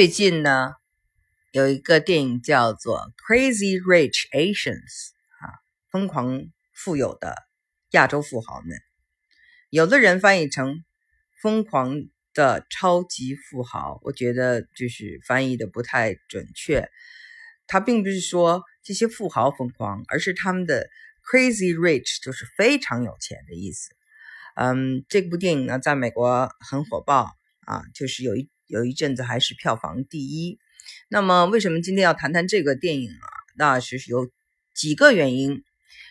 最近呢，有一个电影叫做《Crazy Rich Asians》啊，疯狂富有的亚洲富豪们。有的人翻译成“疯狂的超级富豪”，我觉得就是翻译的不太准确。他并不是说这些富豪疯狂，而是他们的 “crazy rich” 就是非常有钱的意思。嗯，这部电影呢，在美国很火爆啊，就是有一。有一阵子还是票房第一，那么为什么今天要谈谈这个电影啊？那是有几个原因。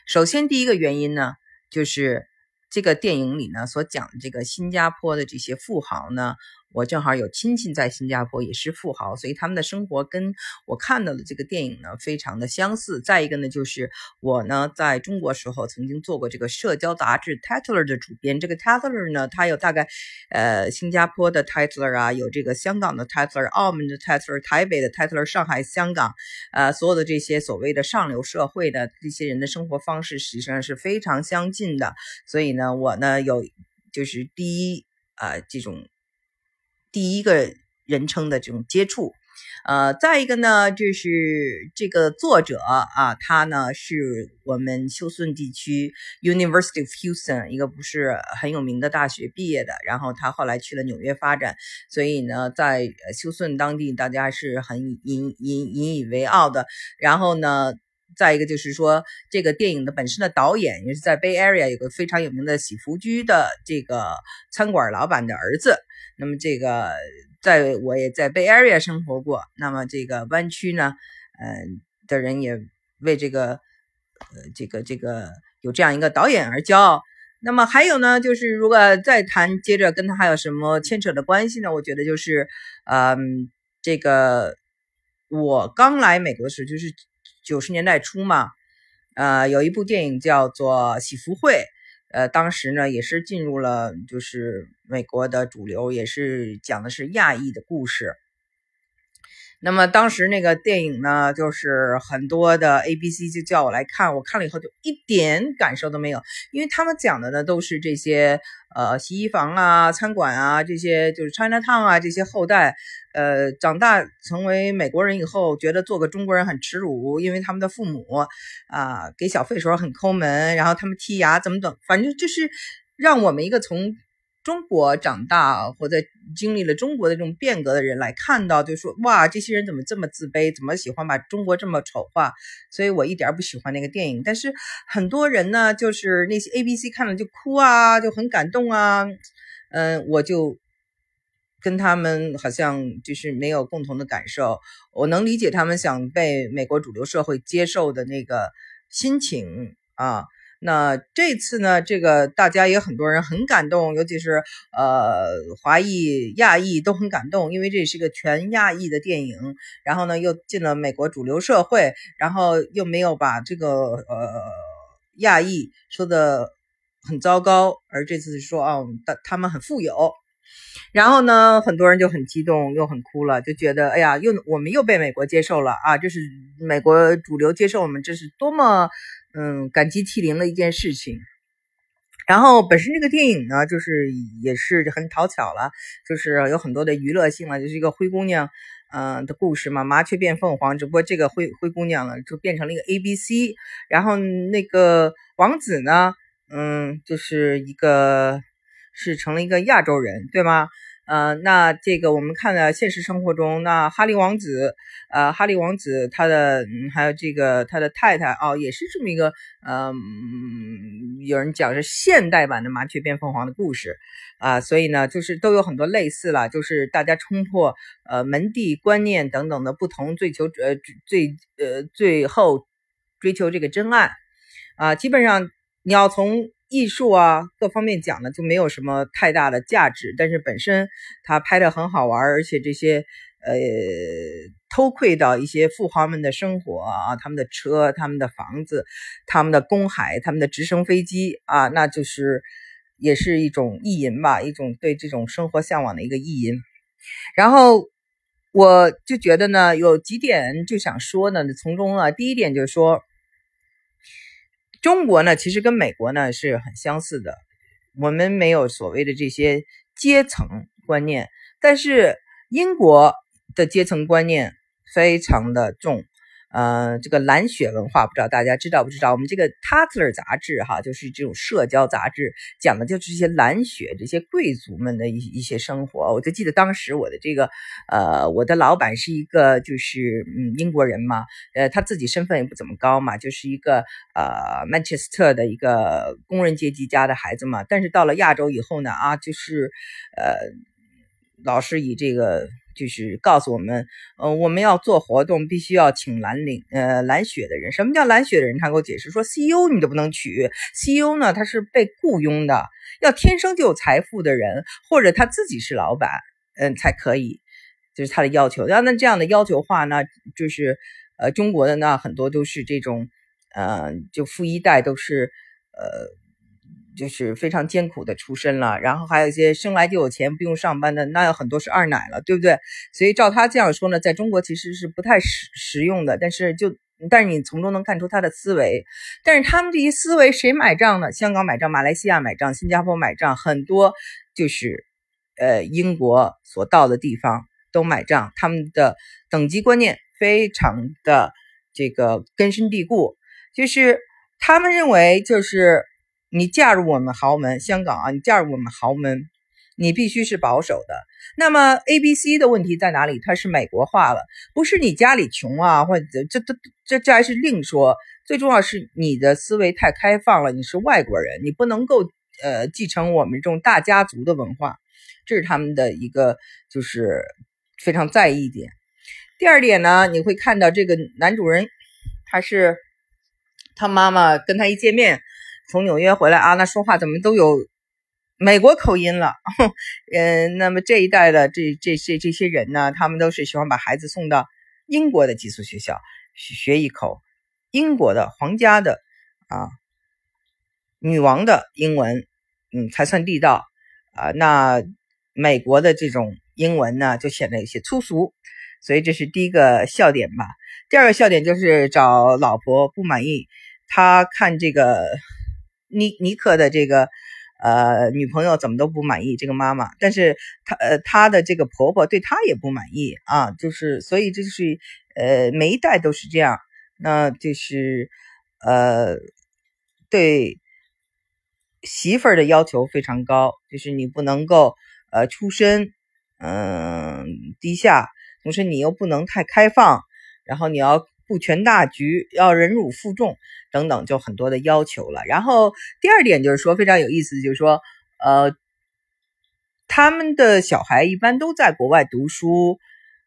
首先，第一个原因呢，就是这个电影里呢所讲的这个新加坡的这些富豪呢。我正好有亲戚在新加坡，也是富豪，所以他们的生活跟我看到的这个电影呢非常的相似。再一个呢，就是我呢在中国时候曾经做过这个社交杂志《Tatler》的主编。这个《Tatler》呢，它有大概呃新加坡的《Tatler》啊，有这个香港的《Tatler》、澳门的《Tatler》、台北的《Tatler》、上海、香港，呃，所有的这些所谓的上流社会的这些人的生活方式实际上是非常相近的。所以呢，我呢有就是第一啊这种。第一个人称的这种接触，呃，再一个呢，就是这个作者啊，他呢是我们休斯顿地区 University of Houston 一个不是很有名的大学毕业的，然后他后来去了纽约发展，所以呢，在休斯顿当地大家是很引引引以为傲的。然后呢，再一个就是说，这个电影的本身的导演也是在 Bay Area 有个非常有名的喜福居的这个餐馆老板的儿子。那么这个，在我也在 Bay Area 生活过。那么这个湾区呢，嗯，的人也为这个，呃，这个这个有这样一个导演而骄傲。那么还有呢，就是如果再谈，接着跟他还有什么牵扯的关系呢？我觉得就是，嗯，这个我刚来美国的时候，就是九十年代初嘛，呃，有一部电影叫做《喜福会》。呃，当时呢也是进入了就是美国的主流，也是讲的是亚裔的故事。那么当时那个电影呢，就是很多的 A、B、C 就叫我来看，我看了以后就一点感受都没有，因为他们讲的呢都是这些呃洗衣房啊、餐馆啊这些，就是 China Town 啊这些后代。呃，长大成为美国人以后，觉得做个中国人很耻辱，因为他们的父母啊给小费时候很抠门，然后他们剔牙怎么等，反正就是让我们一个从中国长大或者经历了中国的这种变革的人来看到，就说哇，这些人怎么这么自卑，怎么喜欢把中国这么丑化？所以我一点不喜欢那个电影。但是很多人呢，就是那些 A、B、C 看了就哭啊，就很感动啊，嗯，我就。跟他们好像就是没有共同的感受，我能理解他们想被美国主流社会接受的那个心情啊。那这次呢，这个大家也很多人很感动，尤其是呃华裔、亚裔都很感动，因为这是一个全亚裔的电影。然后呢，又进了美国主流社会，然后又没有把这个呃亚裔说的很糟糕，而这次说哦，他他们很富有。然后呢，很多人就很激动，又很哭了，就觉得哎呀，又我们又被美国接受了啊！这是美国主流接受我们，这是多么嗯感激涕零的一件事情。然后本身这个电影呢，就是也是很讨巧了，就是有很多的娱乐性了，就是一个灰姑娘嗯的故事嘛，麻雀变凤凰，只不过这个灰灰姑娘呢就变成了一个 A B C，然后那个王子呢，嗯，就是一个。是成了一个亚洲人，对吗？呃，那这个我们看了现实生活中，那哈利王子，呃，哈利王子他的还有这个他的太太哦，也是这么一个，嗯，有人讲是现代版的麻雀变凤凰的故事啊，所以呢，就是都有很多类似了，就是大家冲破呃门第观念等等的不同，追求呃最呃最后追求这个真爱啊，基本上你要从。艺术啊，各方面讲呢，就没有什么太大的价值。但是本身他拍的很好玩，而且这些呃偷窥到一些富豪们的生活啊，他们的车、他们的房子、他们的公海、他们的直升飞机啊，那就是也是一种意淫吧，一种对这种生活向往的一个意淫。然后我就觉得呢，有几点就想说呢，从中啊，第一点就是说。中国呢，其实跟美国呢是很相似的，我们没有所谓的这些阶层观念，但是英国的阶层观念非常的重。呃，这个蓝血文化不知道大家知道不知道？我们这个《Tatler》杂志哈，就是这种社交杂志，讲的就是这些蓝血这些贵族们的一一些生活。我就记得当时我的这个呃，我的老板是一个就是嗯英国人嘛，呃，他自己身份也不怎么高嘛，就是一个呃曼彻斯特的一个工人阶级家的孩子嘛。但是到了亚洲以后呢，啊，就是呃，老是以这个。就是告诉我们，呃，我们要做活动，必须要请蓝领，呃，蓝血的人。什么叫蓝血的人？他给我解释说，CEO 你都不能娶，CEO 呢，他是被雇佣的，要天生就有财富的人，或者他自己是老板，嗯，才可以，就是他的要求。要那这样的要求话呢，就是，呃，中国的呢，很多都是这种，呃，就富一代都是，呃。就是非常艰苦的出身了，然后还有一些生来就有钱不用上班的，那有很多是二奶了，对不对？所以照他这样说呢，在中国其实是不太实实用的。但是就但是你从中能看出他的思维，但是他们这些思维谁买账呢？香港买账，马来西亚买账，新加坡买账，很多就是呃英国所到的地方都买账。他们的等级观念非常的这个根深蒂固，就是他们认为就是。你嫁入我们豪门，香港啊，你嫁入我们豪门，你必须是保守的。那么 A、B、C 的问题在哪里？它是美国化了，不是你家里穷啊，或者这这这这还是另说。最重要是你的思维太开放了，你是外国人，你不能够呃继承我们这种大家族的文化，这是他们的一个就是非常在意点。第二点呢，你会看到这个男主人，他是他妈妈跟他一见面。从纽约回来啊，那说话怎么都有美国口音了？嗯，那么这一代的这这些这些人呢，他们都是喜欢把孩子送到英国的寄宿学校学一口英国的皇家的啊女王的英文，嗯，才算地道啊。那美国的这种英文呢，就显得有些粗俗，所以这是第一个笑点吧。第二个笑点就是找老婆不满意，他看这个。尼尼克的这个呃女朋友怎么都不满意这个妈妈，但是她呃她的这个婆婆对她也不满意啊，就是所以这就是呃每一代都是这样，那就是呃对媳妇儿的要求非常高，就是你不能够呃出身嗯低下，同时你又不能太开放，然后你要。顾全大局，要忍辱负重等等，就很多的要求了。然后第二点就是说非常有意思，就是说，呃，他们的小孩一般都在国外读书，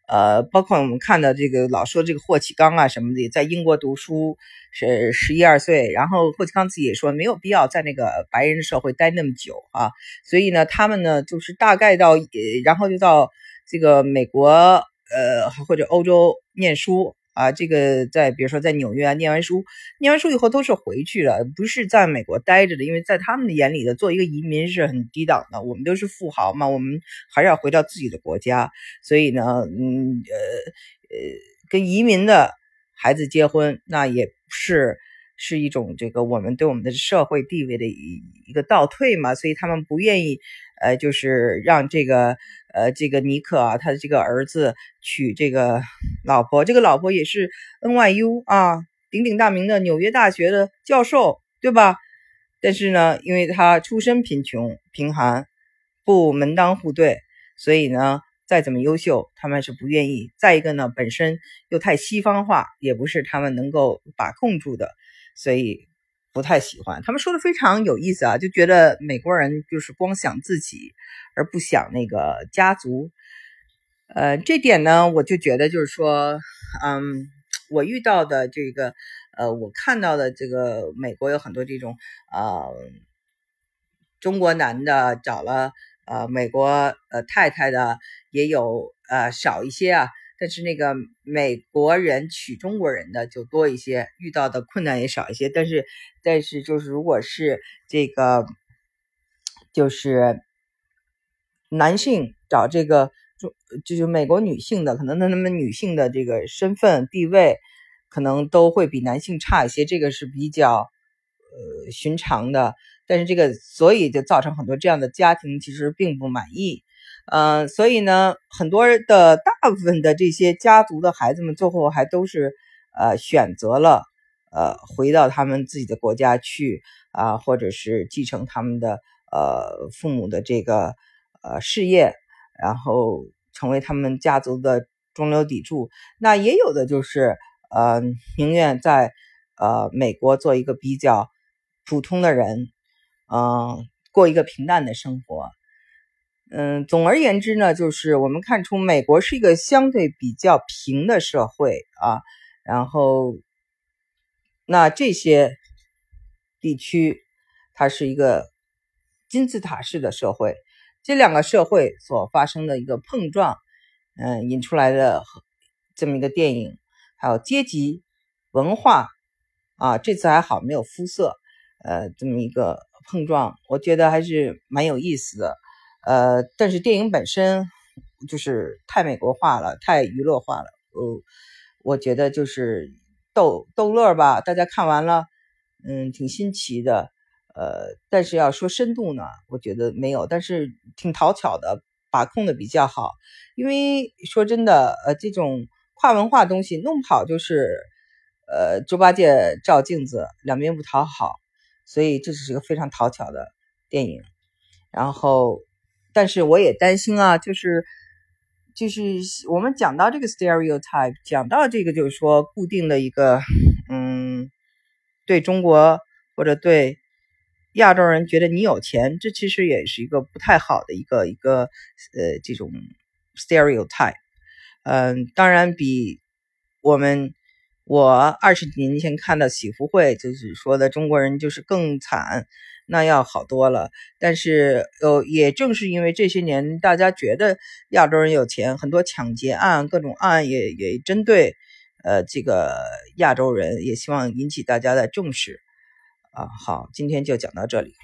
呃，包括我们看到这个老说这个霍启刚啊什么的，在英国读书是十一二岁，然后霍启刚自己也说没有必要在那个白人社会待那么久啊，所以呢，他们呢就是大概到，然后就到这个美国呃或者欧洲念书。啊，这个在比如说在纽约啊，念完书，念完书以后都是回去了，不是在美国待着的，因为在他们的眼里的，做一个移民是很低档的。我们都是富豪嘛，我们还是要回到自己的国家。所以呢，嗯，呃，呃，跟移民的孩子结婚，那也是是一种这个我们对我们的社会地位的一一个倒退嘛。所以他们不愿意，呃，就是让这个。呃，这个尼克啊，他的这个儿子娶这个老婆，这个老婆也是 NYU 啊，鼎鼎大名的纽约大学的教授，对吧？但是呢，因为他出身贫穷贫寒，不门当户对，所以呢，再怎么优秀，他们是不愿意。再一个呢，本身又太西方化，也不是他们能够把控住的，所以。不太喜欢，他们说的非常有意思啊，就觉得美国人就是光想自己，而不想那个家族。呃，这点呢，我就觉得就是说，嗯，我遇到的这个，呃，我看到的这个美国有很多这种，呃，中国男的找了呃美国呃太太的也有，呃，少一些啊。但是那个美国人娶中国人的就多一些，遇到的困难也少一些。但是，但是就是如果是这个，就是男性找这个中，就是美国女性的，可能那他们女性的这个身份地位，可能都会比男性差一些。这个是比较呃寻常的。但是这个所以就造成很多这样的家庭其实并不满意。嗯，所以呢，很多的大部分的这些家族的孩子们，最后还都是呃选择了呃回到他们自己的国家去啊，或者是继承他们的呃父母的这个呃事业，然后成为他们家族的中流砥柱。那也有的就是呃宁愿在呃美国做一个比较普通的人，嗯，过一个平淡的生活。嗯，总而言之呢，就是我们看出美国是一个相对比较平的社会啊，然后那这些地区它是一个金字塔式的社会，这两个社会所发生的一个碰撞，嗯，引出来的这么一个电影，还有阶级文化啊，这次还好没有肤色，呃，这么一个碰撞，我觉得还是蛮有意思的。呃，但是电影本身就是太美国化了，太娱乐化了。呃，我觉得就是逗逗乐吧，大家看完了，嗯，挺新奇的。呃，但是要说深度呢，我觉得没有，但是挺讨巧的，把控的比较好。因为说真的，呃，这种跨文化东西弄不好就是，呃，猪八戒照镜子，两边不讨好。所以这只是个非常讨巧的电影，然后。但是我也担心啊，就是就是我们讲到这个 stereotype，讲到这个就是说固定的一个，嗯，对中国或者对亚洲人觉得你有钱，这其实也是一个不太好的一个一个呃这种 stereotype。嗯，当然比我们我二十几年前看的喜福会就是说的中国人就是更惨。那要好多了，但是呃，也正是因为这些年大家觉得亚洲人有钱，很多抢劫案、各种案也也针对呃这个亚洲人，也希望引起大家的重视啊。好，今天就讲到这里。